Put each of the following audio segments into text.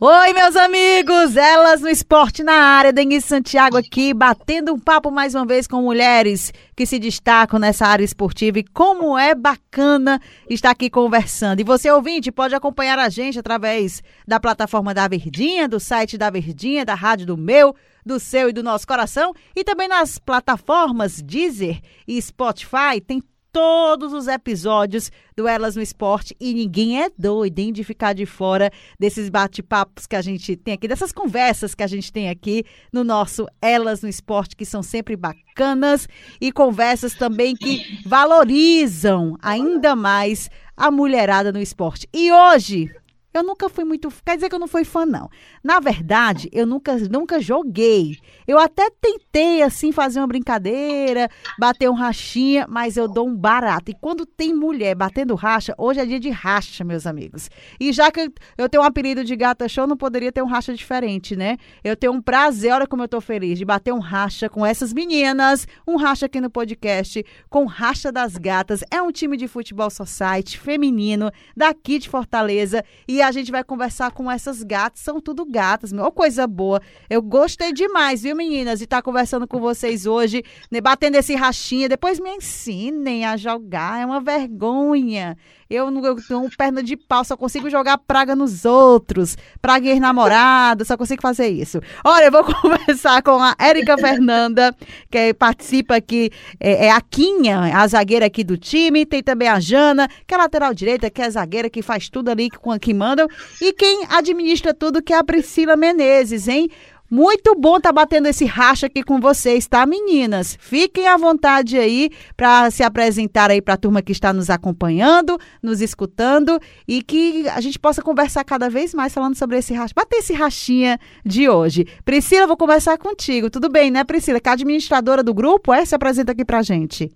Oi, meus amigos! Elas no Esporte na área, Denise Santiago aqui, batendo um papo mais uma vez com mulheres que se destacam nessa área esportiva e como é bacana estar aqui conversando. E você, ouvinte, pode acompanhar a gente através da plataforma da Verdinha, do site da Verdinha, da rádio do meu, do seu e do nosso coração, e também nas plataformas Deezer e Spotify. Tem todos os episódios do Elas no Esporte e ninguém é doido em de ficar de fora desses bate-papos que a gente tem aqui, dessas conversas que a gente tem aqui no nosso Elas no Esporte, que são sempre bacanas e conversas também que valorizam ainda mais a mulherada no esporte. E hoje eu nunca fui muito. Quer dizer que eu não fui fã, não. Na verdade, eu nunca, nunca joguei. Eu até tentei, assim, fazer uma brincadeira, bater um rachinha, mas eu dou um barato. E quando tem mulher batendo racha, hoje é dia de racha, meus amigos. E já que eu tenho um apelido de gata show, não poderia ter um racha diferente, né? Eu tenho um prazer, olha como eu tô feliz, de bater um racha com essas meninas. Um racha aqui no podcast com Racha das Gatas. É um time de futebol society feminino daqui de Fortaleza. E a gente vai conversar com essas gatas. São tudo gatas, meu. coisa boa. Eu gostei demais, viu, meninas? De estar tá conversando com vocês hoje, né, batendo esse rachinha. Depois me ensinem a jogar. É uma vergonha. Eu não eu tenho perna de pau, só consigo jogar praga nos outros. Praga em namorado, só consigo fazer isso. Olha, eu vou conversar com a Érica Fernanda, que participa aqui, é, é a Quinha, a zagueira aqui do time. Tem também a Jana, que é lateral direita, que é zagueira, que faz tudo ali que, que mandam. E quem administra tudo, que é a Priscila Menezes, hein? Muito bom tá batendo esse racha aqui com vocês, tá, meninas? Fiquem à vontade aí para se apresentar aí para a turma que está nos acompanhando, nos escutando e que a gente possa conversar cada vez mais falando sobre esse racha. Bater esse rachinha de hoje. Priscila, vou conversar contigo. Tudo bem, né, Priscila? Que é a administradora do grupo, é? Se apresenta aqui para a gente.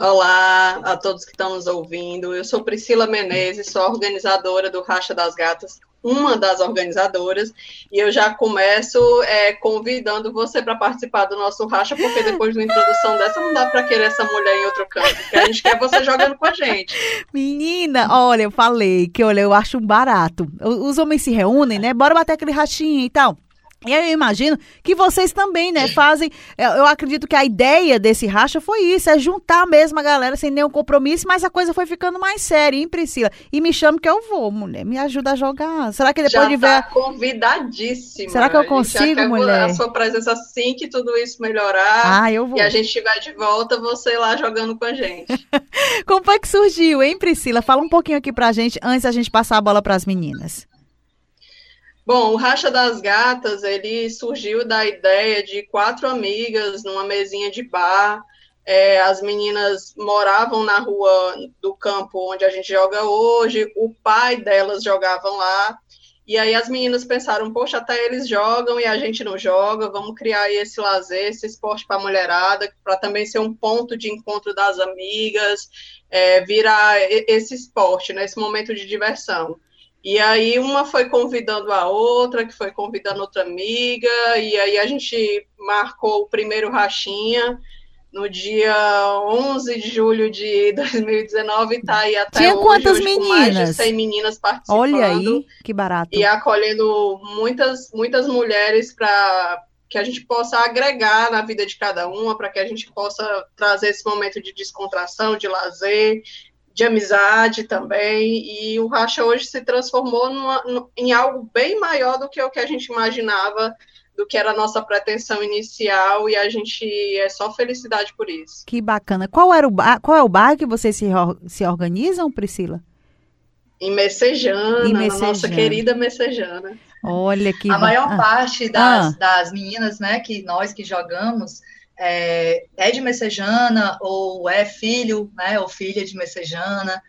Olá a todos que estão nos ouvindo. Eu sou Priscila Menezes, sou organizadora do Racha das Gatas, uma das organizadoras, e eu já começo é, convidando você para participar do nosso racha, porque depois da introdução dessa não dá para querer essa mulher em outro canto, porque a gente quer você jogando com a gente. Menina, olha, eu falei que olha, eu acho barato. Os homens se reúnem, né? Bora bater aquele rachinho e tal. E aí eu imagino que vocês também, né, fazem. É, eu acredito que a ideia desse racha foi isso, é juntar mesmo a galera sem nenhum compromisso, mas a coisa foi ficando mais séria, hein, Priscila? E me chama que eu vou, mulher. Me ajuda a jogar. Será que depois Já de ver. Tá convidadíssima. Será que eu consigo, mulher? A sua presença assim que tudo isso melhorar. Ah, eu vou. E a gente estiver de volta, você lá jogando com a gente. Como foi que surgiu, hein, Priscila? Fala um pouquinho aqui pra gente antes da gente passar a bola para as meninas. Bom, o Racha das Gatas, ele surgiu da ideia de quatro amigas numa mesinha de bar. É, as meninas moravam na rua do campo onde a gente joga hoje, o pai delas jogavam lá. E aí as meninas pensaram, poxa, até eles jogam e a gente não joga, vamos criar esse lazer, esse esporte para a mulherada, para também ser um ponto de encontro das amigas, é, virar esse esporte, né, momento de diversão. E aí uma foi convidando a outra, que foi convidando outra amiga, e aí a gente marcou o primeiro rachinha no dia 11 de julho de 2019 e tá aí até Tinha hoje, quantas hoje, meninas? mais de 100 meninas participando. Olha aí, que barato. E acolhendo muitas, muitas mulheres para que a gente possa agregar na vida de cada uma, para que a gente possa trazer esse momento de descontração, de lazer, de amizade também, e o Racha hoje se transformou numa, em algo bem maior do que o que a gente imaginava, do que era a nossa pretensão inicial, e a gente é só felicidade por isso. Que bacana. Qual, era o bar, qual é o bar que vocês se, se organizam, Priscila? Em Messejana, em Messejana. nossa querida Messejana. Olha que A maior ah. parte das, ah. das meninas, né, que nós que jogamos, é, é de Messejana ou é filho, né, ou filha de Messejana.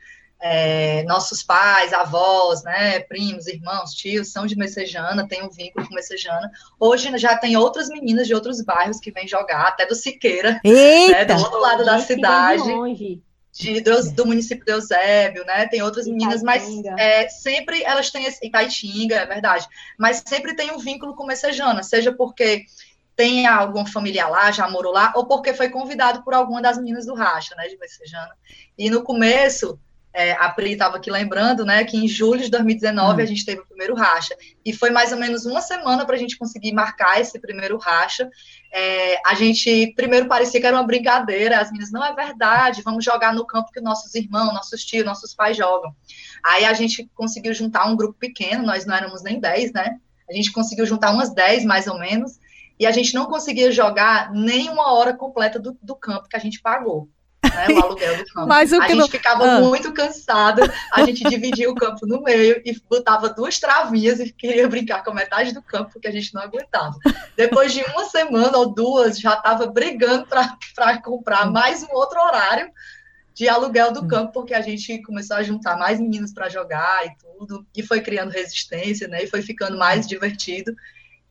É, nossos pais, avós, né, primos, irmãos, tios são de Messejana, tem um vínculo com Messejana. Hoje já tem outras meninas de outros bairros que vêm jogar, até do Siqueira, né, do outro lado da cidade. de, do, do, município de Eusébio, né? Tem outras meninas, mas é, sempre elas têm esse. Itaitinga, é verdade. Mas sempre tem um vínculo com Messejana, seja porque tem algum familiar lá, já morou lá, ou porque foi convidado por alguma das meninas do Racha, né? De Messejana. E no começo é, a Pri estava aqui lembrando, né, que em julho de 2019 hum. a gente teve o primeiro racha. E foi mais ou menos uma semana para a gente conseguir marcar esse primeiro racha. É, a gente, primeiro parecia que era uma brincadeira, as meninas, não é verdade, vamos jogar no campo que nossos irmãos, nossos tios, nossos pais jogam. Aí a gente conseguiu juntar um grupo pequeno, nós não éramos nem 10, né? A gente conseguiu juntar umas 10, mais ou menos, e a gente não conseguia jogar nem uma hora completa do, do campo que a gente pagou né, o aluguel do campo. Mas o a gente não... ficava ah. muito cansado, a gente dividia o campo no meio e botava duas travinhas e queria brincar com a metade do campo, porque a gente não aguentava. Depois de uma semana ou duas, já estava brigando para comprar mais um outro horário de aluguel do campo, porque a gente começou a juntar mais meninos para jogar e tudo, e foi criando resistência, né, e foi ficando mais divertido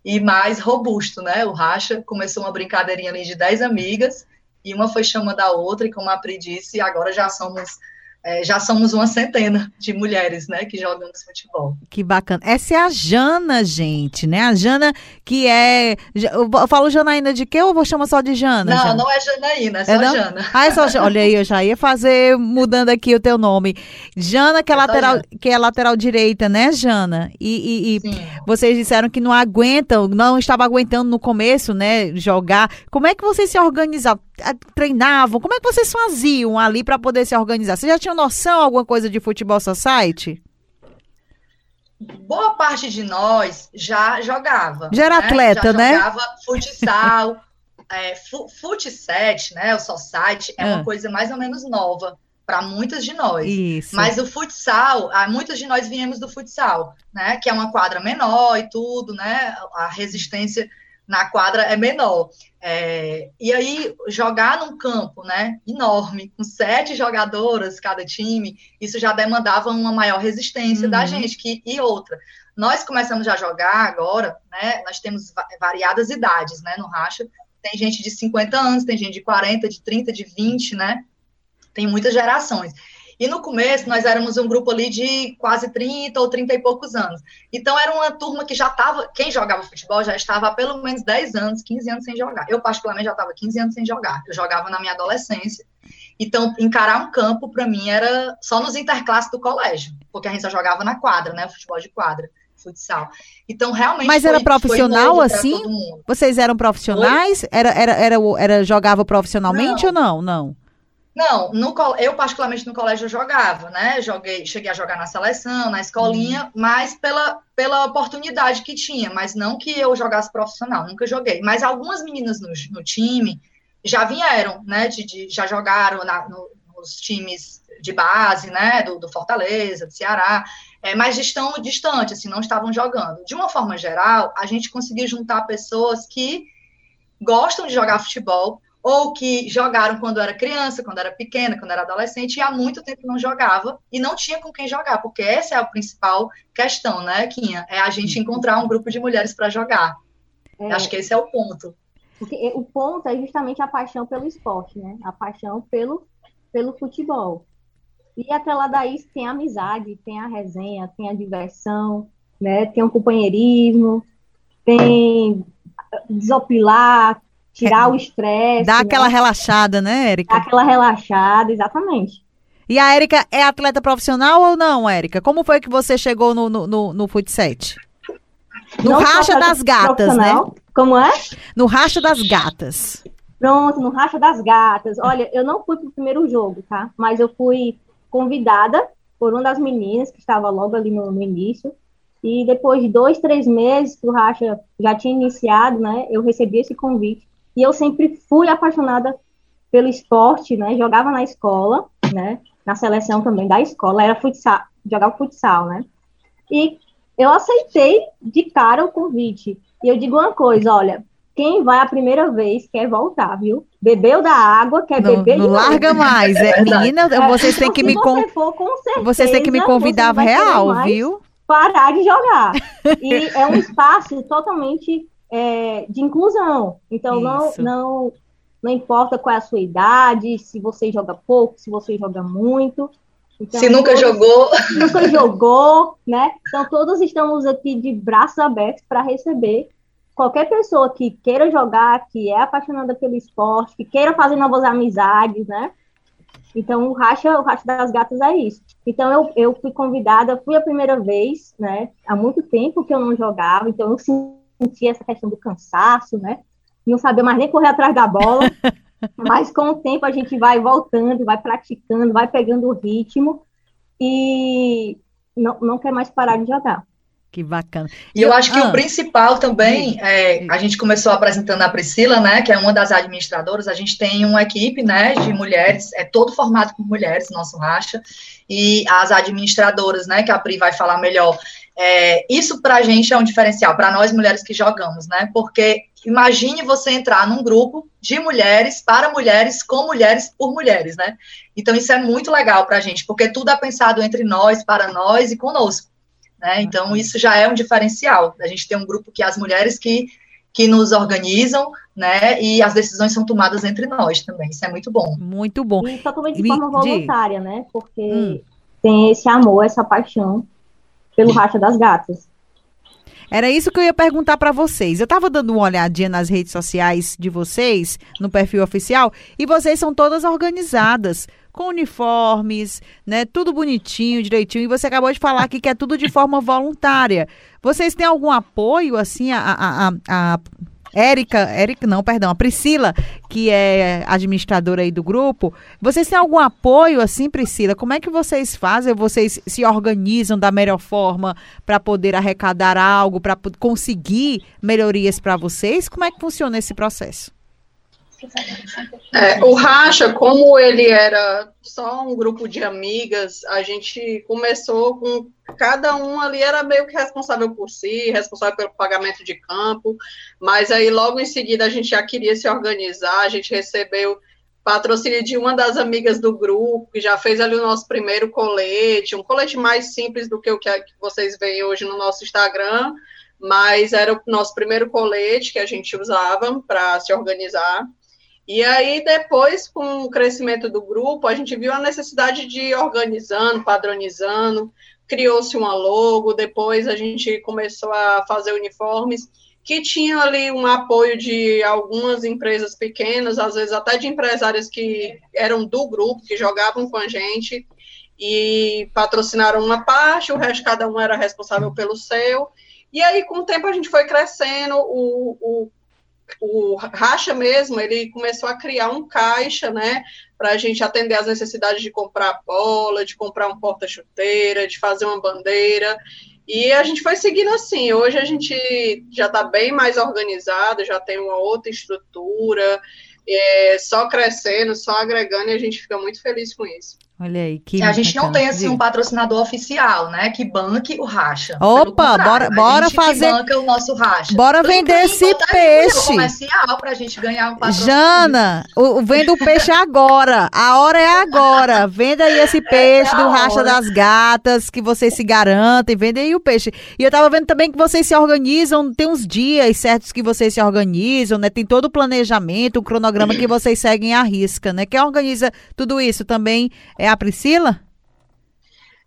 e mais robusto, né, o Racha começou uma brincadeirinha ali de 10 amigas, e uma foi chamando a outra, e como a Pri disse, agora já somos é, já somos uma centena de mulheres, né, que jogamos futebol. Que bacana. Essa é a Jana, gente, né? A Jana que é. Eu falo Janaína de quê ou vou chamar só de Jana? Não, Jana? não é Janaína, é só é Jana. Ah, é só Olha aí, eu já ia fazer, mudando aqui o teu nome. Jana, que é, é lateral, que é lateral direita, né, Jana? E, e, e vocês disseram que não aguentam, não estava aguentando no começo, né, jogar. Como é que vocês se organizavam? Treinavam? Como é que vocês faziam ali para poder se organizar? Você já tinha tinham noção alguma coisa de futebol society? Boa parte de nós já jogava. Já era né? atleta, já né? Jogava futsal, é, futset, né? O society é ah. uma coisa mais ou menos nova para muitas de nós. Isso. Mas o futsal, muitas de nós viemos do futsal, né? Que é uma quadra menor e tudo, né? A resistência na quadra é menor. É, e aí, jogar num campo né, enorme, com sete jogadoras cada time, isso já demandava uma maior resistência uhum. da gente. Que, e outra, nós começamos a jogar agora, né, nós temos variadas idades né, no Racha. Tem gente de 50 anos, tem gente de 40, de 30, de 20, né? Tem muitas gerações. E no começo, nós éramos um grupo ali de quase 30 ou 30 e poucos anos. Então, era uma turma que já estava, quem jogava futebol já estava há pelo menos 10 anos, 15 anos sem jogar. Eu, particularmente, já estava 15 anos sem jogar. Eu jogava na minha adolescência. Então, encarar um campo, para mim, era só nos interclasses do colégio, porque a gente só jogava na quadra, né? Futebol de quadra futsal. Então, realmente. Mas foi, era profissional assim? Vocês eram profissionais? Era, era, era, era, jogava profissionalmente não. ou não? Não. Não, no, eu particularmente no colégio jogava, né? Joguei, cheguei a jogar na seleção, na escolinha, uhum. mas pela, pela oportunidade que tinha, mas não que eu jogasse profissional, nunca joguei. Mas algumas meninas no, no time já vieram, né? De, de já jogaram na, no, nos times de base, né? Do, do Fortaleza, do Ceará, é, mas estão distantes, assim, não estavam jogando. De uma forma geral, a gente conseguiu juntar pessoas que gostam de jogar futebol, ou que jogaram quando era criança, quando era pequena, quando era adolescente, e há muito tempo não jogava e não tinha com quem jogar, porque essa é a principal questão, né, Quinha? É a gente encontrar um grupo de mulheres para jogar. É, Acho que esse é o ponto. Porque o ponto é justamente a paixão pelo esporte, né? A paixão pelo, pelo futebol. E atrelado a isso tem a amizade, tem a resenha, tem a diversão, né? Tem o companheirismo, tem desopilar, tirar o estresse. Dá né? aquela relaxada, né, Érica? Dá aquela relaxada, exatamente. E a Érica é atleta profissional ou não, Érica? Como foi que você chegou no, no, no, no Futset? No não Racha das Gatas, né? Como é? No Racha das Gatas. Pronto, no Racha das Gatas. Olha, eu não fui pro primeiro jogo, tá? Mas eu fui convidada por uma das meninas que estava logo ali no, no início. E depois de dois, três meses que o Racha já tinha iniciado, né? Eu recebi esse convite e eu sempre fui apaixonada pelo esporte, né? Jogava na escola, né? Na seleção também da escola, era futsal, jogava futsal, né? E eu aceitei de cara o convite. E eu digo uma coisa, olha, quem vai a primeira vez quer voltar, viu? Bebeu da água, quer não, beber não de larga mais. É, menina, vocês têm que me con... for, vocês têm que me convidar real, viu? Parar de jogar. E é um espaço totalmente é, de inclusão. Então, não, não, não importa qual é a sua idade, se você joga pouco, se você joga muito. Então, se nunca todos, jogou. Nunca jogou, né? Então, todos estamos aqui de braços abertos para receber qualquer pessoa que queira jogar, que é apaixonada pelo esporte, que queira fazer novas amizades, né? Então, o Racha, o Racha das Gatas é isso. Então, eu, eu fui convidada, fui a primeira vez, né? Há muito tempo que eu não jogava, então eu senti essa questão do cansaço, né? Não sabia mais nem correr atrás da bola. mas com o tempo a gente vai voltando, vai praticando, vai pegando o ritmo e não, não quer mais parar de jogar. Que bacana. E eu, eu acho que ah, o principal também, é, a gente começou apresentando a Priscila, né, que é uma das administradoras, a gente tem uma equipe, né, de mulheres, é todo formado por mulheres, nosso racha, e as administradoras, né, que a Pri vai falar melhor, é, isso para a gente é um diferencial, para nós mulheres que jogamos, né, porque imagine você entrar num grupo de mulheres, para mulheres, com mulheres, por mulheres, né, então isso é muito legal para a gente, porque tudo é pensado entre nós, para nós e conosco. Né? Então, isso já é um diferencial. A gente tem um grupo que as mulheres que, que nos organizam, né? E as decisões são tomadas entre nós também. Isso é muito bom. Muito bom. E totalmente de forma voluntária, né? Porque hum. tem esse amor, essa paixão pelo racha das gatas. Era isso que eu ia perguntar para vocês. Eu estava dando uma olhadinha nas redes sociais de vocês, no perfil oficial, e vocês são todas organizadas com uniformes, né? Tudo bonitinho, direitinho. E você acabou de falar aqui que é tudo de forma voluntária. Vocês têm algum apoio, assim, a, a, a, a Érica, Érica não, perdão, a Priscila, que é administradora aí do grupo, vocês têm algum apoio assim, Priscila? Como é que vocês fazem? Vocês se organizam da melhor forma para poder arrecadar algo, para conseguir melhorias para vocês? Como é que funciona esse processo? É, o Racha, como ele era só um grupo de amigas, a gente começou com cada um ali era meio que responsável por si, responsável pelo pagamento de campo, mas aí logo em seguida a gente já queria se organizar, a gente recebeu patrocínio de uma das amigas do grupo, que já fez ali o nosso primeiro colete, um colete mais simples do que o que vocês veem hoje no nosso Instagram, mas era o nosso primeiro colete que a gente usava para se organizar. E aí, depois, com o crescimento do grupo, a gente viu a necessidade de ir organizando, padronizando, criou-se uma logo, depois a gente começou a fazer uniformes que tinham ali um apoio de algumas empresas pequenas, às vezes até de empresários que eram do grupo, que jogavam com a gente, e patrocinaram uma parte, o resto cada um era responsável pelo seu. E aí, com o tempo, a gente foi crescendo, o, o o Racha mesmo, ele começou a criar um caixa, né, para a gente atender às necessidades de comprar bola, de comprar um porta-chuteira, de fazer uma bandeira, e a gente foi seguindo assim. Hoje a gente já está bem mais organizado, já tem uma outra estrutura, é, só crescendo, só agregando, e a gente fica muito feliz com isso. Olha aí, que A gente não tem assim um patrocinador oficial, né? Que banque o racha. Opa, bora, bora fazer. Que banca o nosso racha. Bora vender esse peixe. comercial pra gente ganhar um patrocínio. Jana, o, venda o peixe agora. A hora é agora. Venda aí esse peixe é do racha hora. das gatas, que vocês se garantem. Venda aí o peixe. E eu tava vendo também que vocês se organizam, tem uns dias certos que vocês se organizam, né? Tem todo o planejamento, o cronograma que vocês seguem à risca, né? Quem organiza tudo isso também é a Priscila?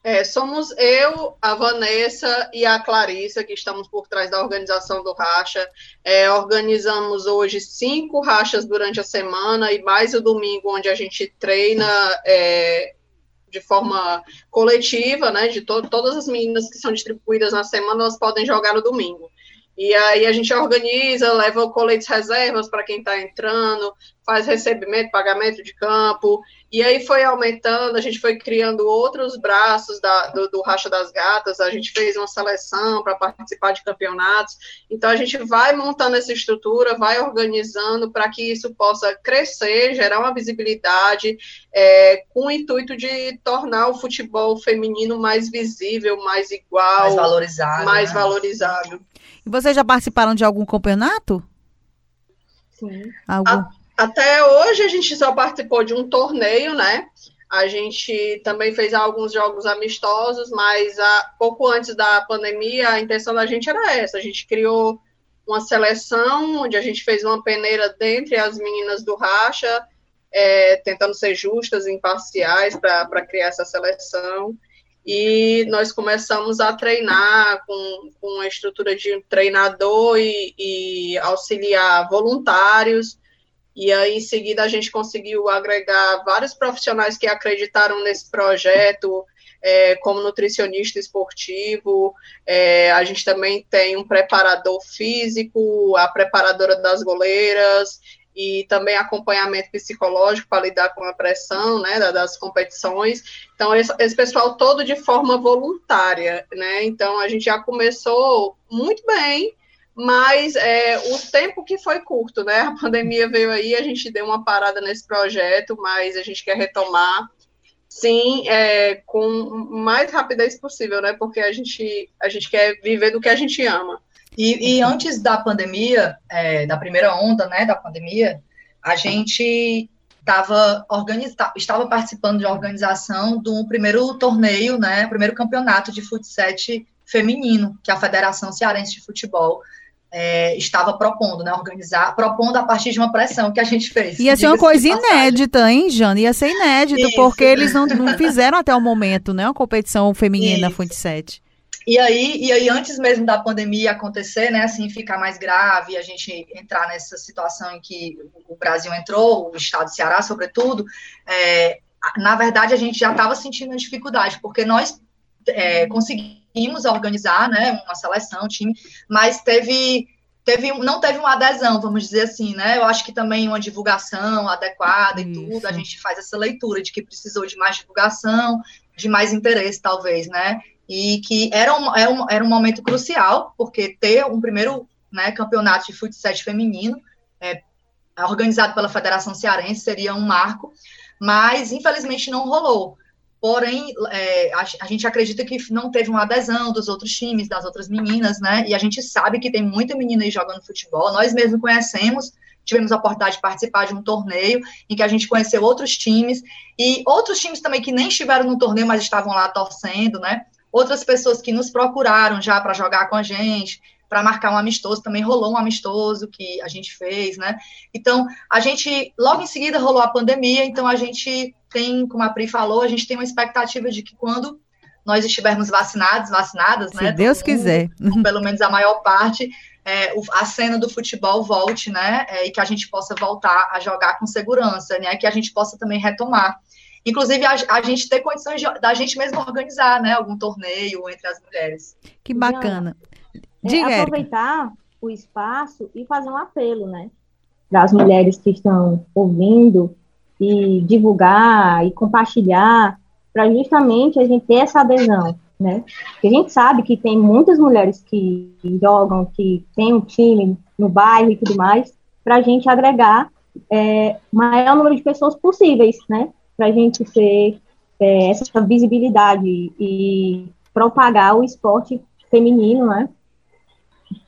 É, somos eu, a Vanessa e a Clarissa, que estamos por trás da organização do Racha. É, organizamos hoje cinco rachas durante a semana e mais o domingo, onde a gente treina é, de forma coletiva, né? De to todas as meninas que são distribuídas na semana, elas podem jogar no domingo. E aí a gente organiza, leva coletes reservas para quem está entrando, faz recebimento, pagamento de campo, e aí foi aumentando, a gente foi criando outros braços da, do, do Racha das Gatas, a gente fez uma seleção para participar de campeonatos, então a gente vai montando essa estrutura, vai organizando para que isso possa crescer, gerar uma visibilidade, é, com o intuito de tornar o futebol feminino mais visível, mais igual, mais valorizado. Mais né? valorizado. E vocês já participaram de algum campeonato? Sim. Algum? A, até hoje a gente só participou de um torneio, né? A gente também fez alguns jogos amistosos, mas a, pouco antes da pandemia a intenção da gente era essa. A gente criou uma seleção, onde a gente fez uma peneira dentre as meninas do Racha, é, tentando ser justas e imparciais para criar essa seleção. E nós começamos a treinar com, com a estrutura de treinador e, e auxiliar voluntários. E aí, em seguida, a gente conseguiu agregar vários profissionais que acreditaram nesse projeto, é, como nutricionista esportivo, é, a gente também tem um preparador físico, a preparadora das goleiras, e também acompanhamento psicológico para lidar com a pressão né, das competições. Então, esse, esse, pessoal todo de forma voluntária, né? Então, a gente já começou muito bem, mas é, o tempo que foi curto, né? A pandemia veio aí, a gente deu uma parada nesse projeto, mas a gente quer retomar sim, é, com mais rapidez possível, né? Porque a gente, a gente quer viver do que a gente ama. E, e antes da pandemia, é, da primeira onda, né, da pandemia, a gente estava estava participando de organização do primeiro torneio, né, primeiro campeonato de futsal feminino que a Federação Cearense de Futebol é, estava propondo, né, organizar, propondo a partir de uma pressão que a gente fez. Ia ser uma coisa inédita, hein, Jana? Ia ser inédito, Isso. porque eles não, não, fizeram até o momento, né, uma competição feminina Isso. futsal. E aí, e aí, antes mesmo da pandemia acontecer, né, assim, ficar mais grave, a gente entrar nessa situação em que o Brasil entrou, o estado de Ceará, sobretudo, é, na verdade, a gente já estava sentindo dificuldade, porque nós é, conseguimos organizar, né, uma seleção, um time, mas teve, teve, não teve uma adesão, vamos dizer assim, né, eu acho que também uma divulgação adequada e Isso. tudo, a gente faz essa leitura de que precisou de mais divulgação, de mais interesse, talvez, né, e que era um, era um, era um momento crucial, porque ter um primeiro né, campeonato de futsal feminino é, organizado pela Federação Cearense seria um marco, mas infelizmente não rolou. Porém, é, a, a, gente acredita que não teve uma adesão dos outros times, das outras meninas, né? E a gente sabe que tem muita menina aí jogando futebol. Nós mesmos conhecemos, tivemos a oportunidade de participar de um torneio em que a gente conheceu outros times e outros times também que nem estiveram no torneio, mas estavam lá torcendo, né? outras pessoas que nos procuraram já para jogar com a gente, para marcar um amistoso, também rolou um amistoso que a gente fez, né? Então, a gente, logo em seguida rolou a pandemia, então a gente tem, como a Pri falou, a gente tem uma expectativa de que quando nós estivermos vacinados, vacinadas, Se né? Deus mundo, quiser. Pelo menos a maior parte, é, a cena do futebol volte, né? É, e que a gente possa voltar a jogar com segurança, né? Que a gente possa também retomar. Inclusive, a, a gente ter condições de, da gente mesmo organizar, né, algum torneio entre as mulheres. Que bacana. É, Diga, é, aproveitar o espaço e fazer um apelo, né, das mulheres que estão ouvindo e divulgar e compartilhar para justamente a gente ter essa adesão, né? Porque a gente sabe que tem muitas mulheres que jogam, que tem um time no bairro e tudo mais, para a gente agregar é, maior número de pessoas possíveis, né? para a gente ter é, essa visibilidade e propagar o esporte feminino, né,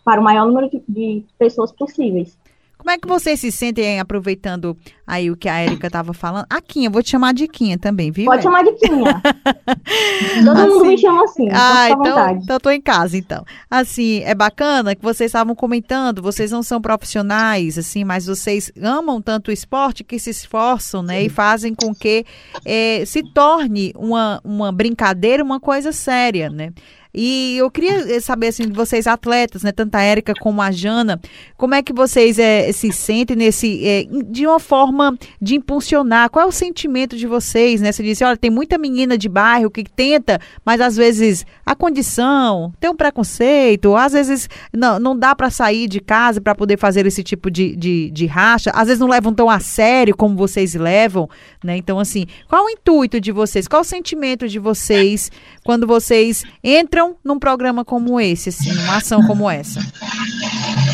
para o maior número de, de pessoas possíveis. Como é que vocês se sentem aproveitando aí o que a Erika estava falando? A Quinha, vou te chamar de Quinha também, viu? Pode chamar de Quinha. Todo assim, mundo me chama assim. Ah, então, então tô em casa, então. Assim, é bacana que vocês estavam comentando, vocês não são profissionais, assim, mas vocês amam tanto o esporte que se esforçam, né? Sim. E fazem com que é, se torne uma, uma brincadeira, uma coisa séria, né? E eu queria saber, assim, de vocês atletas, né, tanto a Érica como a Jana, como é que vocês é, se sentem nesse, é, de uma forma de impulsionar, qual é o sentimento de vocês, né? Você disse, olha, tem muita menina de bairro que tenta, mas às vezes a condição, tem um preconceito, às vezes não, não dá para sair de casa para poder fazer esse tipo de, de, de racha, às vezes não levam tão a sério como vocês levam, né? Então, assim, qual o intuito de vocês, qual o sentimento de vocês quando vocês entram num programa como esse, assim, numa ação como essa?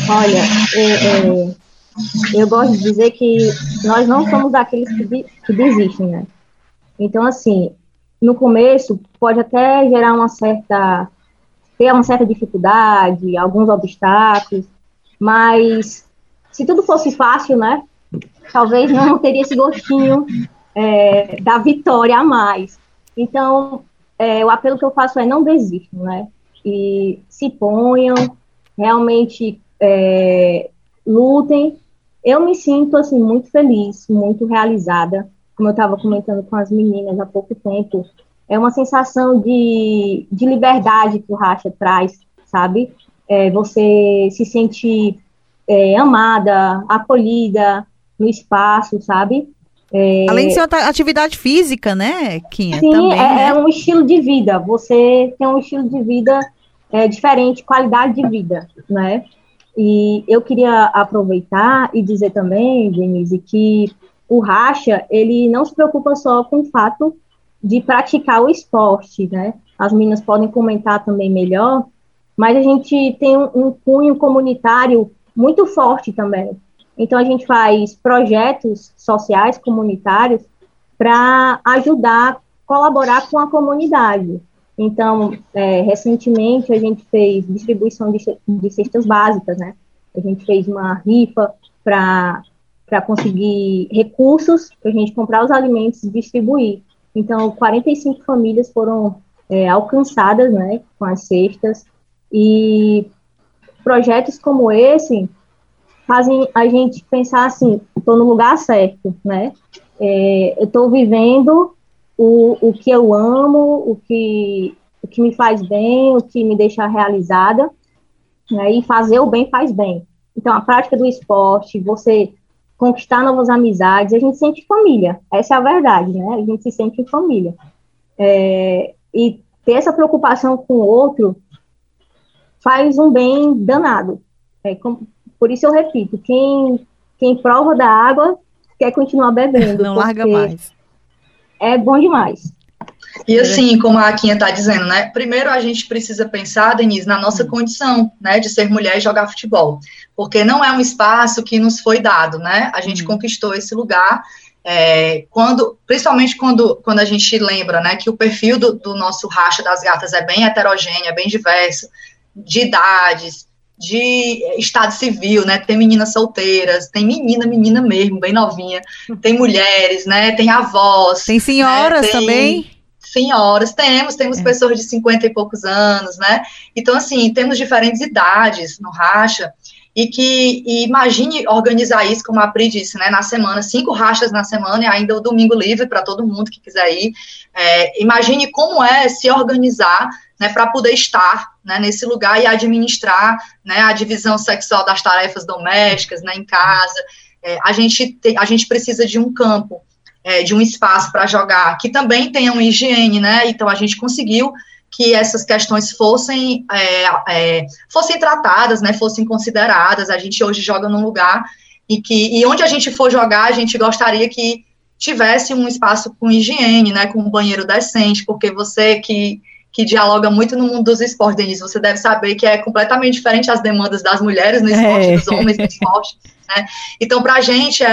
Olha, é, é, eu gosto de dizer que nós não somos aqueles que, que desistem, né? Então, assim, no começo pode até gerar uma certa ter uma certa dificuldade, alguns obstáculos, mas se tudo fosse fácil, né? Talvez não teria esse gostinho é, da vitória a mais. Então, é, o apelo que eu faço é não desistam, né? E se ponham, realmente é, lutem. Eu me sinto, assim, muito feliz, muito realizada, como eu estava comentando com as meninas há pouco tempo, é uma sensação de, de liberdade que o racha traz, sabe? É, você se sente é, amada, acolhida no espaço, sabe? É, Além de ser uma atividade física, né, Kinha? Sim, Também, é, né? é, um estilo de vida. Você tem um estilo de vida é, diferente, qualidade de vida, né? E eu queria aproveitar e dizer também, Denise, que o racha, ele não se preocupa só com o fato de praticar o esporte, né? As meninas podem comentar também melhor, mas a gente tem um, um cunho comunitário muito forte também. Então, a gente faz projetos sociais, comunitários, para ajudar, colaborar com a comunidade. Então, é, recentemente, a gente fez distribuição de, de cestas básicas, né? A gente fez uma rifa para conseguir recursos para a gente comprar os alimentos e distribuir. Então, 45 famílias foram é, alcançadas né, com as cestas. E projetos como esse fazem a gente pensar assim, estou no lugar certo, né? É, eu estou vivendo o, o que eu amo, o que, o que me faz bem, o que me deixa realizada, né? e fazer o bem faz bem. Então, a prática do esporte, você conquistar novas amizades, a gente sente família, essa é a verdade, né? A gente se sente em família. É, e ter essa preocupação com o outro faz um bem danado. É, com, por isso eu repito, quem, quem prova da água quer continuar bebendo. Não larga mais. É bom demais. E assim, como a Aquinha está dizendo, né? Primeiro a gente precisa pensar, Denise, na nossa condição, né, de ser mulher e jogar futebol, porque não é um espaço que nos foi dado, né? A gente hum. conquistou esse lugar é, quando, principalmente quando, quando a gente lembra, né, que o perfil do, do nosso racha das gatas é bem heterogêneo, é bem diverso, de idades, de estado civil, né? Tem meninas solteiras, tem menina, menina mesmo, bem novinha, tem mulheres, né? Tem avós. Tem senhoras né? tem também? Senhoras, temos, temos é. pessoas de 50 e poucos anos, né? Então, assim, temos diferentes idades no racha, e que e imagine organizar isso, como a Pri disse, né, na semana, cinco rachas na semana e ainda o domingo livre para todo mundo que quiser ir. É, imagine como é se organizar né, para poder estar né, nesse lugar e administrar né, a divisão sexual das tarefas domésticas né, em casa. É, a, gente te, a gente precisa de um campo, é, de um espaço para jogar, que também tenha uma higiene, né? Então a gente conseguiu que essas questões fossem, é, é, fossem tratadas, né, fossem consideradas. A gente hoje joga num lugar e que e onde a gente for jogar, a gente gostaria que tivesse um espaço com higiene, né, com um banheiro decente, porque você que que dialoga muito no mundo dos esportes, Denise, você deve saber que é completamente diferente as demandas das mulheres no esporte, é. dos homens no esporte, né? Então, para a gente, é,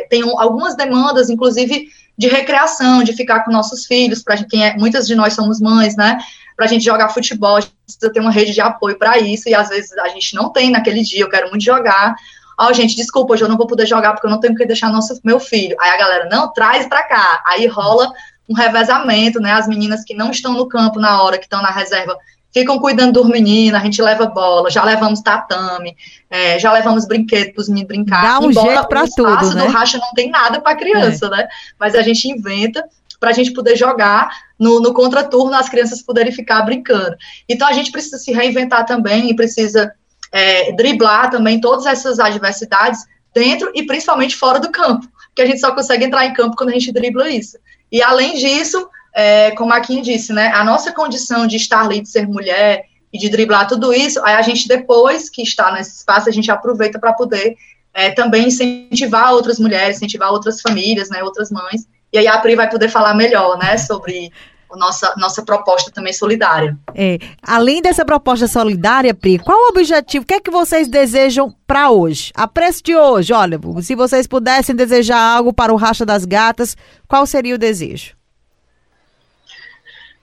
é, tem algumas demandas, inclusive, de recreação, de ficar com nossos filhos, para quem é, muitas de nós somos mães, né? Para a gente jogar futebol, a gente precisa ter uma rede de apoio para isso, e às vezes a gente não tem naquele dia, eu quero muito jogar, ó, oh, gente, desculpa, hoje eu não vou poder jogar porque eu não tenho que deixar nosso, meu filho. Aí a galera, não, traz para cá. Aí rola um revezamento, né? As meninas que não estão no campo na hora, que estão na reserva, ficam cuidando dos meninos, a gente leva bola, já levamos tatame, é, já levamos brinquedo para os meninos brincar. Dá um jeito para tudo, né? do racha não tem nada para criança, é. né? Mas a gente inventa para a gente poder jogar no, no contraturno, as crianças poderem ficar brincando. Então a gente precisa se reinventar também e precisa é, driblar também todas essas adversidades dentro e principalmente fora do campo, porque a gente só consegue entrar em campo quando a gente dribla isso. E além disso, é, como a Kim disse, né, a nossa condição de estar ali, de ser mulher e de driblar tudo isso, aí a gente depois que está nesse espaço, a gente aproveita para poder é, também incentivar outras mulheres, incentivar outras famílias, né, outras mães, e aí a Pri vai poder falar melhor, né, sobre nossa, nossa proposta também solidária. É, além dessa proposta solidária, Pri, qual o objetivo? O que é que vocês desejam para hoje? A preço de hoje, olha, se vocês pudessem desejar algo para o Racha das Gatas, qual seria o desejo?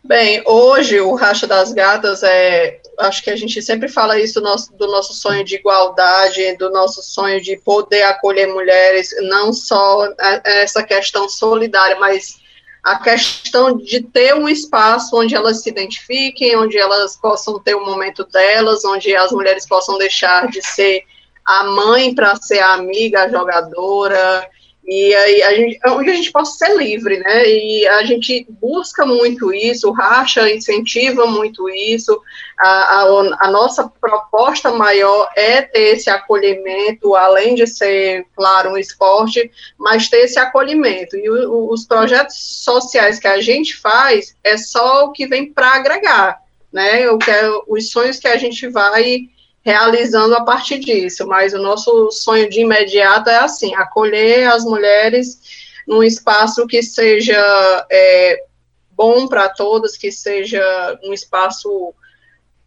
Bem, hoje o Racha das Gatas é. Acho que a gente sempre fala isso do nosso, do nosso sonho de igualdade, do nosso sonho de poder acolher mulheres, não só essa questão solidária, mas a questão de ter um espaço onde elas se identifiquem, onde elas possam ter o um momento delas, onde as mulheres possam deixar de ser a mãe para ser a amiga, a jogadora, e aí a gente, onde a gente possa ser livre, né? E a gente busca muito isso, Racha incentiva muito isso. A, a, a, nossa proposta maior é ter esse acolhimento, além de ser, claro, um esporte, mas ter esse acolhimento. E o, os projetos sociais que a gente faz é só o que vem para agregar, né? O que é, os sonhos que a gente vai realizando a partir disso, mas o nosso sonho de imediato é assim, acolher as mulheres num espaço que seja é, bom para todas, que seja um espaço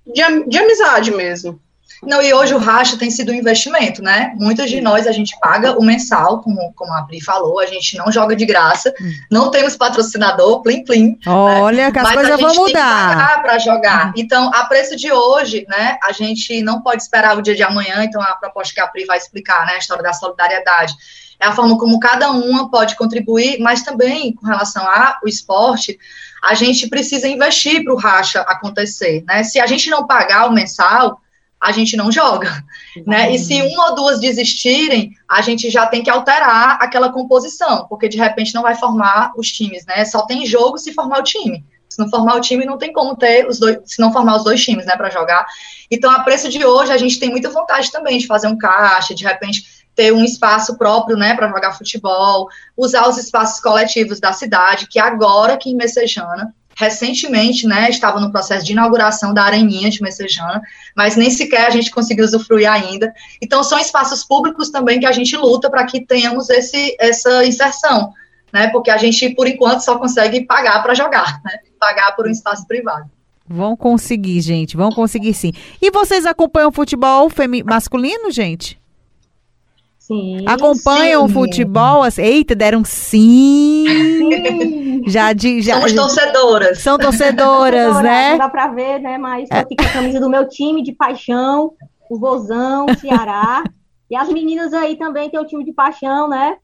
de, de amizade mesmo. Não, e hoje o racha tem sido um investimento, né? Muitas de nós a gente paga o mensal, como, como a Pri falou, a gente não joga de graça, hum. não temos patrocinador, plim plim. Né? Olha, né? que as coisas vão mudar. para jogar. Hum. Então, a preço de hoje, né? A gente não pode esperar o dia de amanhã, então a proposta que a Pri vai explicar, né? A história da solidariedade. É a forma como cada uma pode contribuir, mas também com relação ao esporte, a gente precisa investir para o racha acontecer, né? Se a gente não pagar o mensal, a gente não joga, né? E se uma ou duas desistirem, a gente já tem que alterar aquela composição, porque de repente não vai formar os times, né? Só tem jogo se formar o time. Se não formar o time, não tem como ter os dois, se não formar os dois times, né, para jogar. Então, a preço de hoje, a gente tem muita vontade também de fazer um caixa, de repente ter um espaço próprio, né, para jogar futebol, usar os espaços coletivos da cidade, que agora aqui em Messejana recentemente, né, estava no processo de inauguração da Areninha de Messejana, mas nem sequer a gente conseguiu usufruir ainda. Então, são espaços públicos também que a gente luta para que tenhamos esse, essa inserção, né, porque a gente, por enquanto, só consegue pagar para jogar, né, pagar por um espaço privado. Vão conseguir, gente, vão conseguir sim. E vocês acompanham futebol masculino, gente? Sim. Acompanham sim. o futebol? Eita, deram sim. sim. Já de, já, Somos torcedoras. São torcedoras, né? Não dá pra ver, né? Mas eu fico com a camisa do meu time de paixão, o Vozão, o Ceará. e as meninas aí também têm o time de paixão, né?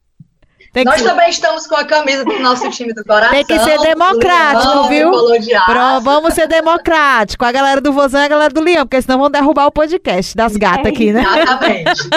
Tem Nós que... também estamos com a camisa do nosso time do coração. Tem que ser democrático, viu? Pro, vamos ser democrático. A galera do Vozão e a galera do Leão, porque senão vão derrubar o podcast das gatas aqui, né? Exatamente.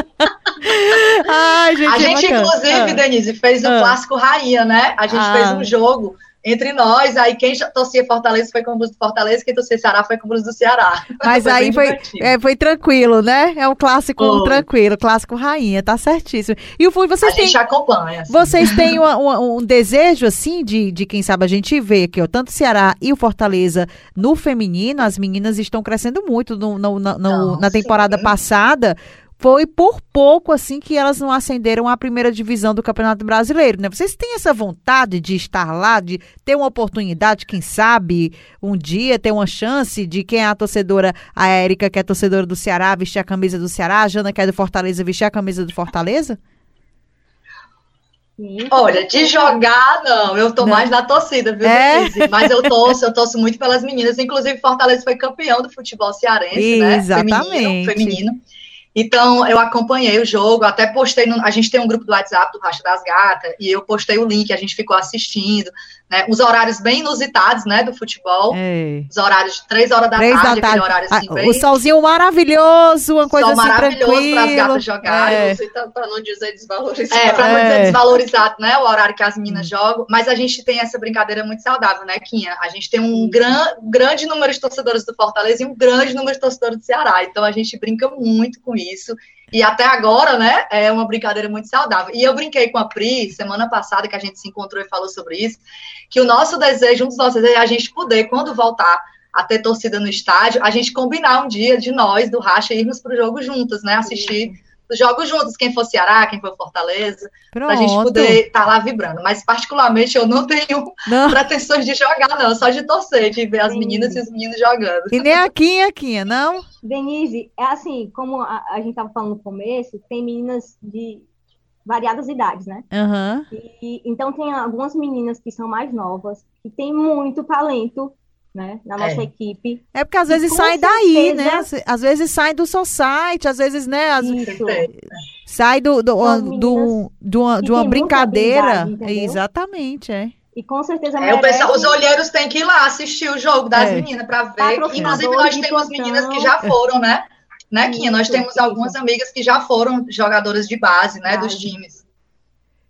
Ai, gente, a é gente, bacana. inclusive, ah. Denise, fez o ah. clássico rainha, né? A gente ah. fez um jogo entre nós, aí quem torcia Fortaleza foi com o blues do Fortaleza, quem torcia Ceará foi com o blues do Ceará. Mas foi aí foi, é, foi tranquilo, né? É um clássico foi. tranquilo, clássico rainha, tá certíssimo. E o Fui, vocês a têm... gente acompanha. Assim. Vocês têm uma, uma, um desejo, assim, de, de quem sabe a gente vê que ó, tanto o Ceará e o Fortaleza no feminino, as meninas estão crescendo muito no, no, no, no na temporada sim. passada, foi por pouco assim que elas não ascenderam à primeira divisão do Campeonato Brasileiro, né? Vocês têm essa vontade de estar lá, de ter uma oportunidade, quem sabe, um dia ter uma chance de quem é a torcedora, a Érica, que é torcedora do Ceará, vestir a camisa do Ceará, a Jana, que é do Fortaleza, vestir a camisa do Fortaleza? Olha, de jogar, não, eu tô não. mais na torcida, viu, é? Mas eu torço, eu torço muito pelas meninas. Inclusive, Fortaleza foi campeão do futebol cearense, Exatamente. né? Feminino, feminino. Então, eu acompanhei o jogo, até postei, no, a gente tem um grupo do WhatsApp do Racha das Gatas, e eu postei o link, a gente ficou assistindo, né, os horários bem inusitados, né, do futebol, Ei. os horários de três horas da três tarde, da tarde. horário assim, ah, bem... O solzinho maravilhoso, uma coisa Sol assim maravilhoso para as gatas jogarem. É. Para não dizer desvalorizado. É, para não dizer é. desvalorizado, né, o horário que as meninas hum. jogam, mas a gente tem essa brincadeira muito saudável, né, Quinha? A gente tem um gran, grande número de torcedores do Fortaleza e um grande número de torcedores do Ceará, então a gente brinca muito com isso, e até agora, né, é uma brincadeira muito saudável. E eu brinquei com a Pri, semana passada, que a gente se encontrou e falou sobre isso, que o nosso desejo, um dos nossos desejos é a gente poder, quando voltar a ter torcida no estádio, a gente combinar um dia de nós, do Racha, irmos para o jogo juntos, né, assistir os jogos juntos, quem for Ceará, quem for Fortaleza, para a gente poder estar tá lá vibrando. Mas, particularmente, eu não tenho não. pretensões de jogar, não, só de torcer, de ver as meninas e os meninos jogando. E nem aqui, aqui, não? Denise, é assim, como a, a gente estava falando no começo, tem meninas de variadas idades, né? Uhum. E, então tem algumas meninas que são mais novas, que têm muito talento né, na nossa é. equipe. É porque às vezes sai daí, né? Às vezes sai do society, às vezes, né? Às... Sai do, do, do, do, do, de uma brincadeira. Exatamente, é. E com certeza é, merece... pessoal, os olheiros têm que ir lá assistir o jogo das é. meninas para ver. Inclusive, nós temos meninas que já foram, né? Né, Quinha? Nós temos algumas amigas que já foram jogadoras de base, né, dos times.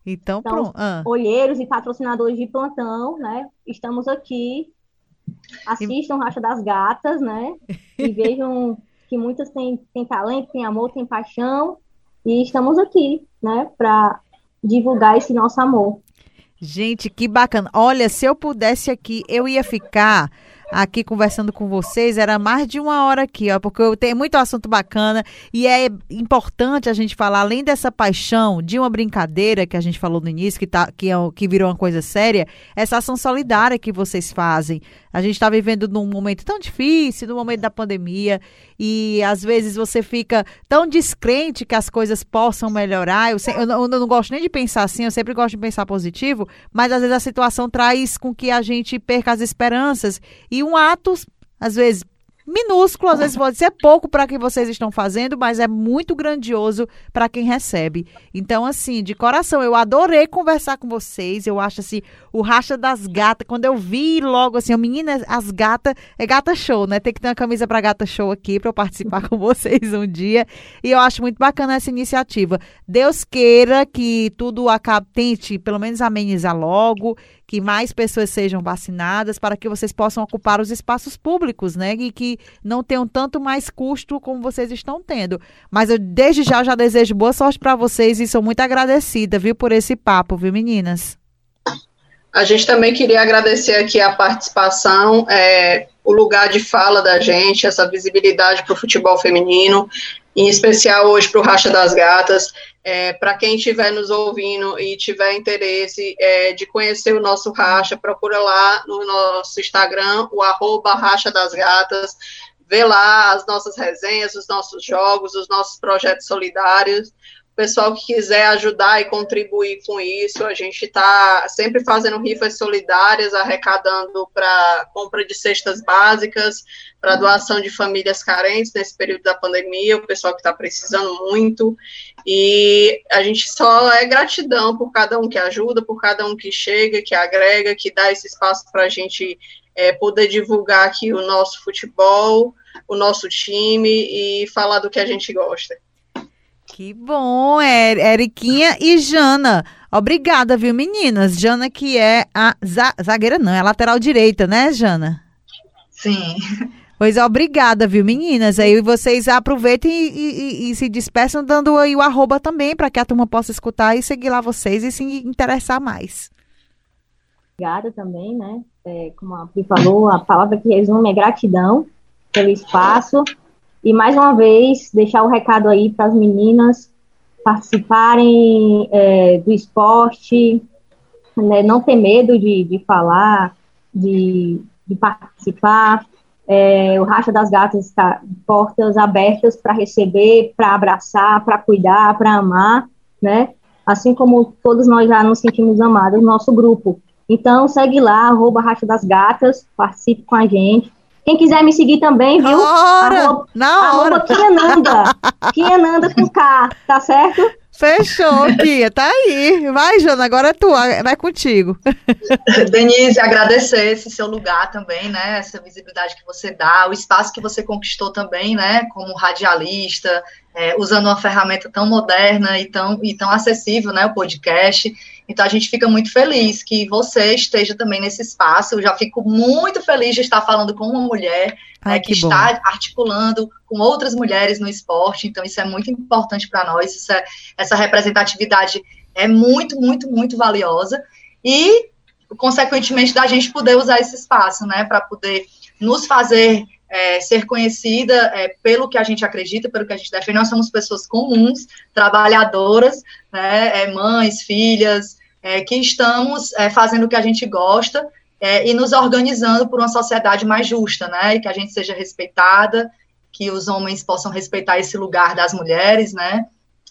Então, então pronto. Ah. Olheiros e patrocinadores de plantão, né? Estamos aqui. Assistam. Racha das Gatas, né? E vejam que muitas têm, têm talento, têm amor, têm paixão. E estamos aqui, né? Para divulgar esse nosso amor. Gente, que bacana. Olha, se eu pudesse aqui, eu ia ficar aqui conversando com vocês, era mais de uma hora aqui, ó, porque eu tenho muito assunto bacana e é importante a gente falar, além dessa paixão de uma brincadeira que a gente falou no início, que, tá, que, é, que virou uma coisa séria, essa ação solidária que vocês fazem. A gente está vivendo num momento tão difícil, no momento da pandemia, e às vezes você fica tão descrente que as coisas possam melhorar. Eu, eu, não, eu não gosto nem de pensar assim, eu sempre gosto de pensar positivo, mas às vezes a situação traz com que a gente perca as esperanças. E um ato, às vezes, minúsculo, às vezes pode ser pouco para que vocês estão fazendo, mas é muito grandioso para quem recebe. Então, assim, de coração, eu adorei conversar com vocês. Eu acho assim, o racha das gatas, quando eu vi logo assim, menina, as gatas, é gata show, né? Tem que ter uma camisa para gata show aqui para eu participar com vocês um dia. E eu acho muito bacana essa iniciativa. Deus queira que tudo acabe, tente pelo menos amenizar logo que mais pessoas sejam vacinadas para que vocês possam ocupar os espaços públicos, né? E que não tenham tanto mais custo como vocês estão tendo. Mas eu desde já já desejo boa sorte para vocês e sou muito agradecida, viu, por esse papo, viu, meninas? A gente também queria agradecer aqui a participação, é, o lugar de fala da gente, essa visibilidade para o futebol feminino, em especial hoje para o Racha das Gatas. É, para quem estiver nos ouvindo e tiver interesse é, de conhecer o nosso Racha, procura lá no nosso Instagram, o arroba Racha das Gatas, vê lá as nossas resenhas, os nossos jogos, os nossos projetos solidários. Pessoal que quiser ajudar e contribuir com isso, a gente está sempre fazendo rifas solidárias, arrecadando para compra de cestas básicas, para doação de famílias carentes nesse período da pandemia, o pessoal que está precisando muito. E a gente só é gratidão por cada um que ajuda, por cada um que chega, que agrega, que dá esse espaço para a gente é, poder divulgar aqui o nosso futebol, o nosso time e falar do que a gente gosta. Que bom, é, Eriquinha e Jana. Obrigada, viu, meninas? Jana, que é a zagueira, não, é a lateral direita, né, Jana? Sim. Pois é, obrigada, viu, meninas? Aí vocês aproveitem e, e, e se despeçam dando aí o arroba também, para que a turma possa escutar e seguir lá vocês e se interessar mais. Obrigada também, né? É, como a Pri falou, a palavra que resume é gratidão pelo espaço. E mais uma vez, deixar o recado aí para as meninas participarem é, do esporte, né? não ter medo de, de falar, de, de participar. É, o Racha das Gatas está portas abertas para receber, para abraçar, para cuidar, para amar, né? Assim como todos nós já nos sentimos amados no nosso grupo. Então, segue lá, arroba Racha das Gatas, participe com a gente. Quem quiser me seguir também, viu? Hora, arroba, na hora. Kiananda. Kiananda com K, tá certo? Fechou, Kia, tá aí. Vai, Jana, agora é tua, vai contigo. Denise, agradecer esse seu lugar também, né? Essa visibilidade que você dá, o espaço que você conquistou também, né? Como radialista, é, usando uma ferramenta tão moderna e tão, e tão acessível, né? O podcast. Então, a gente fica muito feliz que você esteja também nesse espaço. Eu já fico muito feliz de estar falando com uma mulher Ai, né, que, que está articulando com outras mulheres no esporte. Então, isso é muito importante para nós. É, essa representatividade é muito, muito, muito valiosa. E, consequentemente, da gente poder usar esse espaço, né, para poder nos fazer é, ser conhecida é, pelo que a gente acredita, pelo que a gente defende. Nós somos pessoas comuns, trabalhadoras, né, é, mães, filhas, é, que estamos é, fazendo o que a gente gosta é, e nos organizando por uma sociedade mais justa, né? E que a gente seja respeitada, que os homens possam respeitar esse lugar das mulheres, né?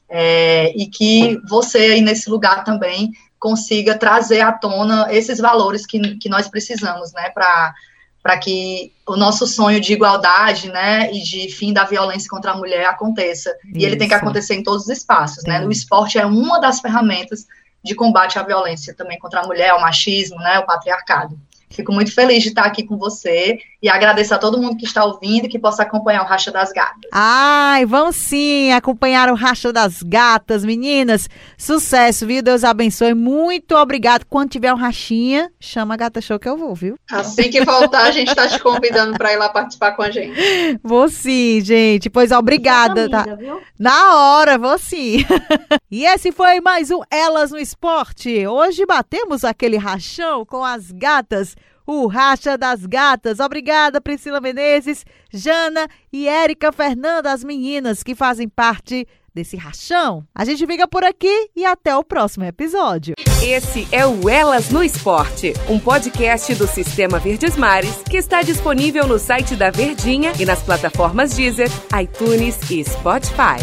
É, e que você aí nesse lugar também consiga trazer à tona esses valores que, que nós precisamos, né? Para para que o nosso sonho de igualdade, né, e de fim da violência contra a mulher aconteça. Isso. E ele tem que acontecer em todos os espaços, né? O esporte é uma das ferramentas de combate à violência também contra a mulher, o machismo, né, o patriarcado. Fico muito feliz de estar aqui com você e agradeço a todo mundo que está ouvindo e que possa acompanhar o Racha das Gatas. Ai, vão sim acompanhar o Racha das Gatas, meninas. Sucesso, viu? Deus abençoe. Muito obrigado. Quando tiver um rachinha, chama a Gata Show que eu vou, viu? Assim que voltar, a gente está te convidando para ir lá participar com a gente. Vou sim, gente. Pois obrigada. Amiga, tá? viu? Na hora, vou sim. e esse foi mais um Elas no Esporte. Hoje batemos aquele rachão com as gatas o Racha das Gatas. Obrigada, Priscila Menezes, Jana e Érica Fernanda, as meninas que fazem parte desse rachão. A gente fica por aqui e até o próximo episódio. Esse é o Elas no Esporte, um podcast do Sistema Verdes Mares que está disponível no site da Verdinha e nas plataformas Deezer, iTunes e Spotify.